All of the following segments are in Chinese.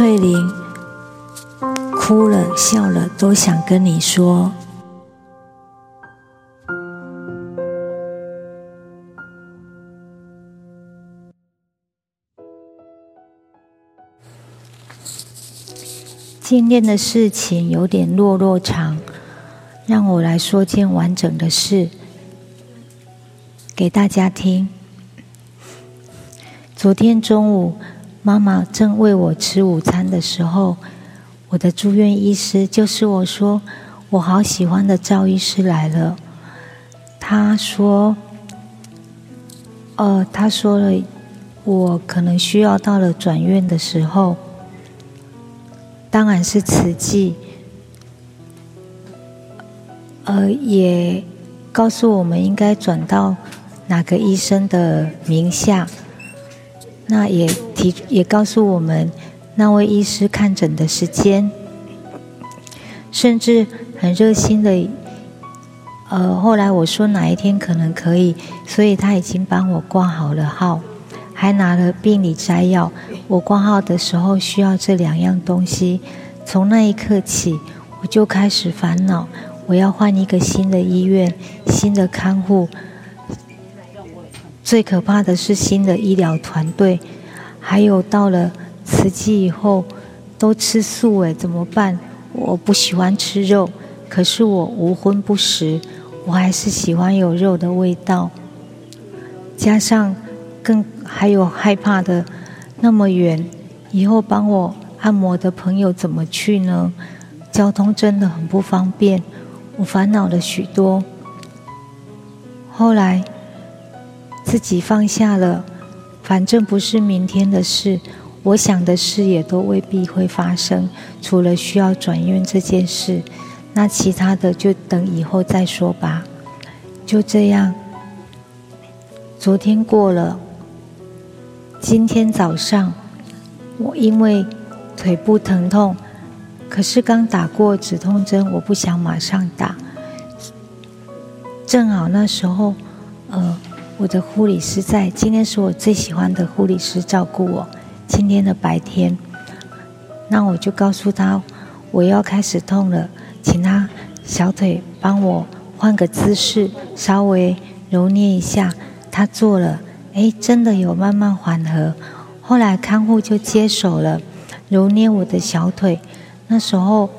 翠玲哭了笑了，都想跟你说。今天的事情有点落落长，让我来说件完整的事给大家听。昨天中午，妈妈正喂我吃午餐的时候，我的住院医师就是我说我好喜欢的赵医师来了。他说：“呃，他说了，我可能需要到了转院的时候。”当然是慈济，呃，也告诉我们应该转到哪个医生的名下。那也提也告诉我们那位医师看诊的时间，甚至很热心的，呃，后来我说哪一天可能可以，所以他已经帮我挂好了号。还拿了病理摘要，我挂号的时候需要这两样东西。从那一刻起，我就开始烦恼，我要换一个新的医院、新的看护。最可怕的是新的医疗团队，还有到了慈济以后都吃素诶，怎么办？我不喜欢吃肉，可是我无荤不食，我还是喜欢有肉的味道。加上。更还有害怕的，那么远，以后帮我按摩的朋友怎么去呢？交通真的很不方便，我烦恼了许多。后来自己放下了，反正不是明天的事，我想的事也都未必会发生，除了需要转院这件事，那其他的就等以后再说吧。就这样，昨天过了。今天早上，我因为腿部疼痛，可是刚打过止痛针，我不想马上打。正好那时候，呃，我的护理师在，今天是我最喜欢的护理师照顾我。今天的白天，那我就告诉他我要开始痛了，请他小腿帮我换个姿势，稍微揉捏一下。他做了。哎，真的有慢慢缓和。后来看护就接手了，揉捏我的小腿。那时候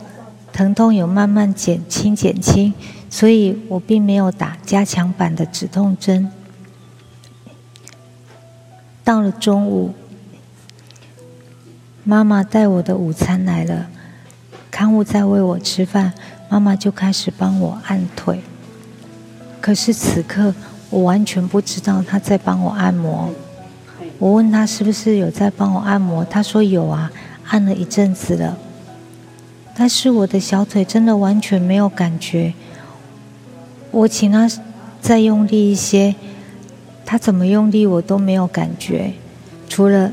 疼痛有慢慢减轻减轻，所以我并没有打加强版的止痛针。到了中午，妈妈带我的午餐来了，看护在喂我吃饭，妈妈就开始帮我按腿。可是此刻。我完全不知道她在帮我按摩。我问她是不是有在帮我按摩，她说有啊，按了一阵子了。但是我的小腿真的完全没有感觉。我请她再用力一些，他怎么用力我都没有感觉，除了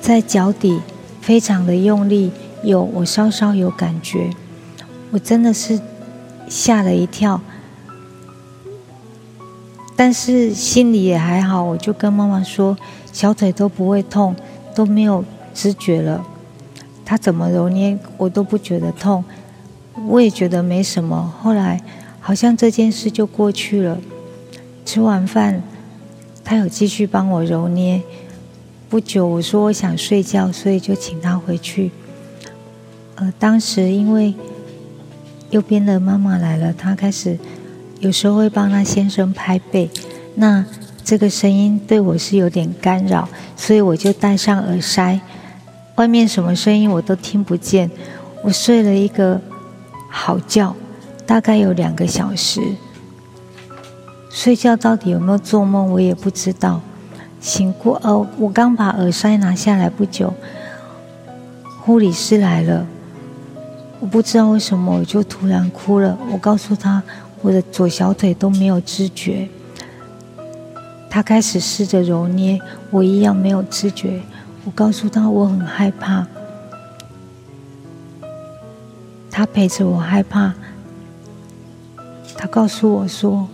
在脚底非常的用力，有我稍稍有感觉。我真的是吓了一跳。但是心里也还好，我就跟妈妈说，小腿都不会痛，都没有知觉了。他怎么揉捏我都不觉得痛，我也觉得没什么。后来好像这件事就过去了。吃完饭，他有继续帮我揉捏。不久我说我想睡觉，所以就请他回去。呃，当时因为右边的妈妈来了，他开始。有时候会帮她先生拍背，那这个声音对我是有点干扰，所以我就戴上耳塞，外面什么声音我都听不见。我睡了一个好觉，大概有两个小时。睡觉到底有没有做梦，我也不知道。醒过，呃，我刚把耳塞拿下来不久，护理师来了，我不知道为什么我就突然哭了。我告诉他。我的左小腿都没有知觉，他开始试着揉捏，我一样没有知觉。我告诉他我很害怕，他陪着我害怕。他告诉我说，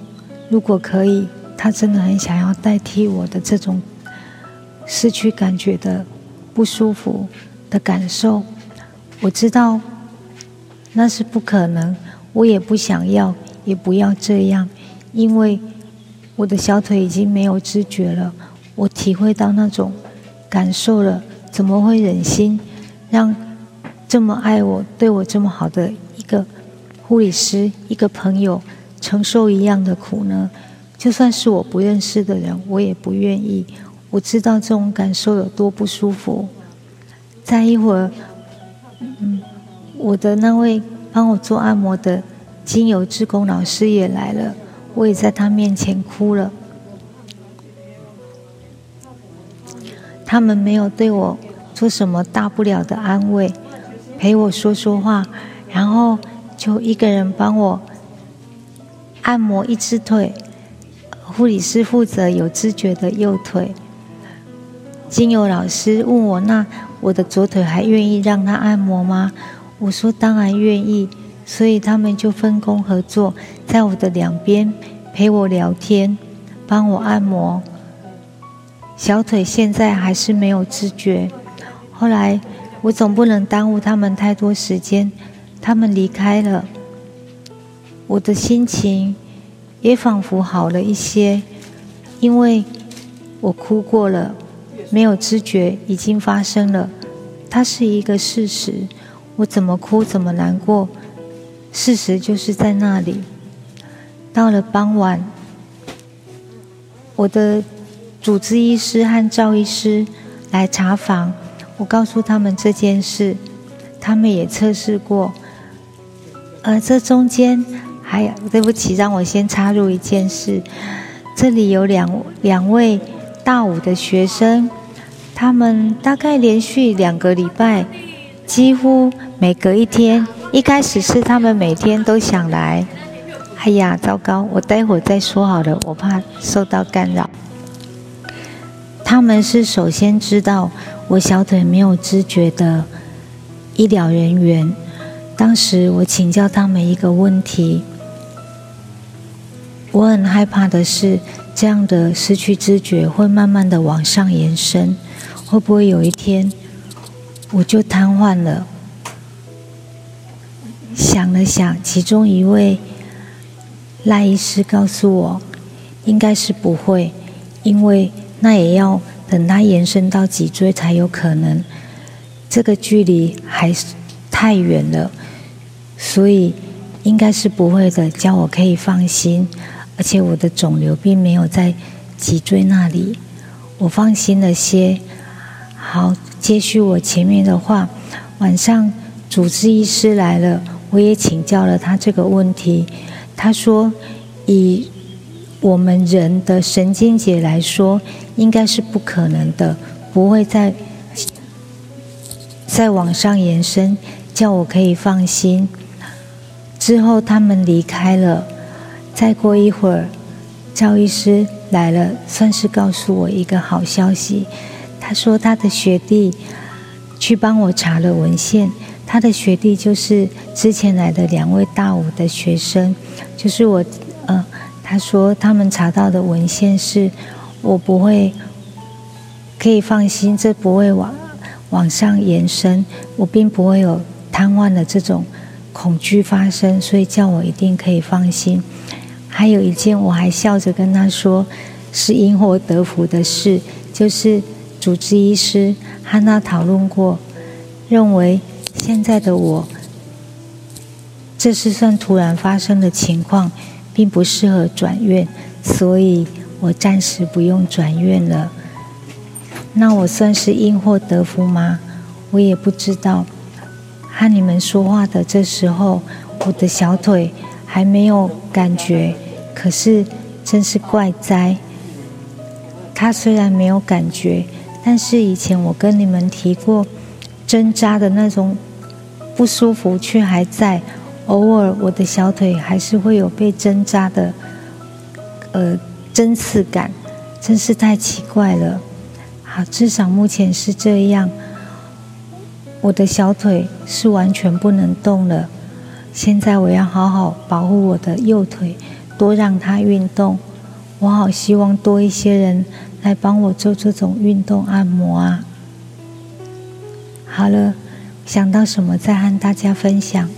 如果可以，他真的很想要代替我的这种失去感觉的不舒服的感受。我知道那是不可能，我也不想要，也不要这样，因为我的小腿已经没有知觉了。我体会到那种感受了，怎么会忍心让这么爱我、对我这么好的一个护理师、一个朋友承受一样的苦呢？就算是我不认识的人，我也不愿意。我知道这种感受有多不舒服。再一会儿，嗯，我的那位帮我做按摩的精油志工老师也来了，我也在他面前哭了。他们没有对我做什么大不了的安慰，陪我说说话，然后就一个人帮我按摩一只腿。护理师负责有知觉的右腿。精油老师问我：“那我的左腿还愿意让他按摩吗？”我说：“当然愿意。”所以他们就分工合作，在我的两边陪我聊天，帮我按摩。小腿现在还是没有知觉。后来我总不能耽误他们太多时间，他们离开了，我的心情也仿佛好了一些，因为我哭过了，没有知觉已经发生了，它是一个事实，我怎么哭怎么难过，事实就是在那里。到了傍晚，我的。主治医师和赵医师来查房，我告诉他们这件事，他们也测试过。而，这中间还有，对不起，让我先插入一件事。这里有两两位大五的学生，他们大概连续两个礼拜，几乎每隔一天，一开始是他们每天都想来。哎呀，糟糕，我待会再说好了，我怕受到干扰。他们是首先知道我小腿没有知觉的医疗人员。当时我请教他们一个问题：我很害怕的是，这样的失去知觉会慢慢的往上延伸，会不会有一天我就瘫痪了？想了想，其中一位赖医师告诉我，应该是不会，因为。那也要等它延伸到脊椎才有可能，这个距离还是太远了，所以应该是不会的，叫我可以放心。而且我的肿瘤并没有在脊椎那里，我放心了些。好，接续我前面的话，晚上主治医师来了，我也请教了他这个问题，他说以。我们人的神经节来说，应该是不可能的，不会再再往上延伸，叫我可以放心。之后他们离开了，再过一会儿，赵医师来了，算是告诉我一个好消息。他说他的学弟去帮我查了文献，他的学弟就是之前来的两位大五的学生，就是我，呃。他说：“他们查到的文献是，我不会可以放心，这不会往往上延伸，我并不会有瘫痪的这种恐惧发生，所以叫我一定可以放心。还有一件，我还笑着跟他说，是因祸得福的事，就是主治医师和他讨论过，认为现在的我，这是算突然发生的情况。”并不适合转院，所以我暂时不用转院了。那我算是因祸得福吗？我也不知道。和你们说话的这时候，我的小腿还没有感觉，可是真是怪哉。他虽然没有感觉，但是以前我跟你们提过，针扎的那种不舒服却还在。偶尔，我的小腿还是会有被针扎的，呃，针刺感，真是太奇怪了。好，至少目前是这样。我的小腿是完全不能动了。现在我要好好保护我的右腿，多让他运动。我好希望多一些人来帮我做这种运动按摩啊。好了，想到什么再和大家分享。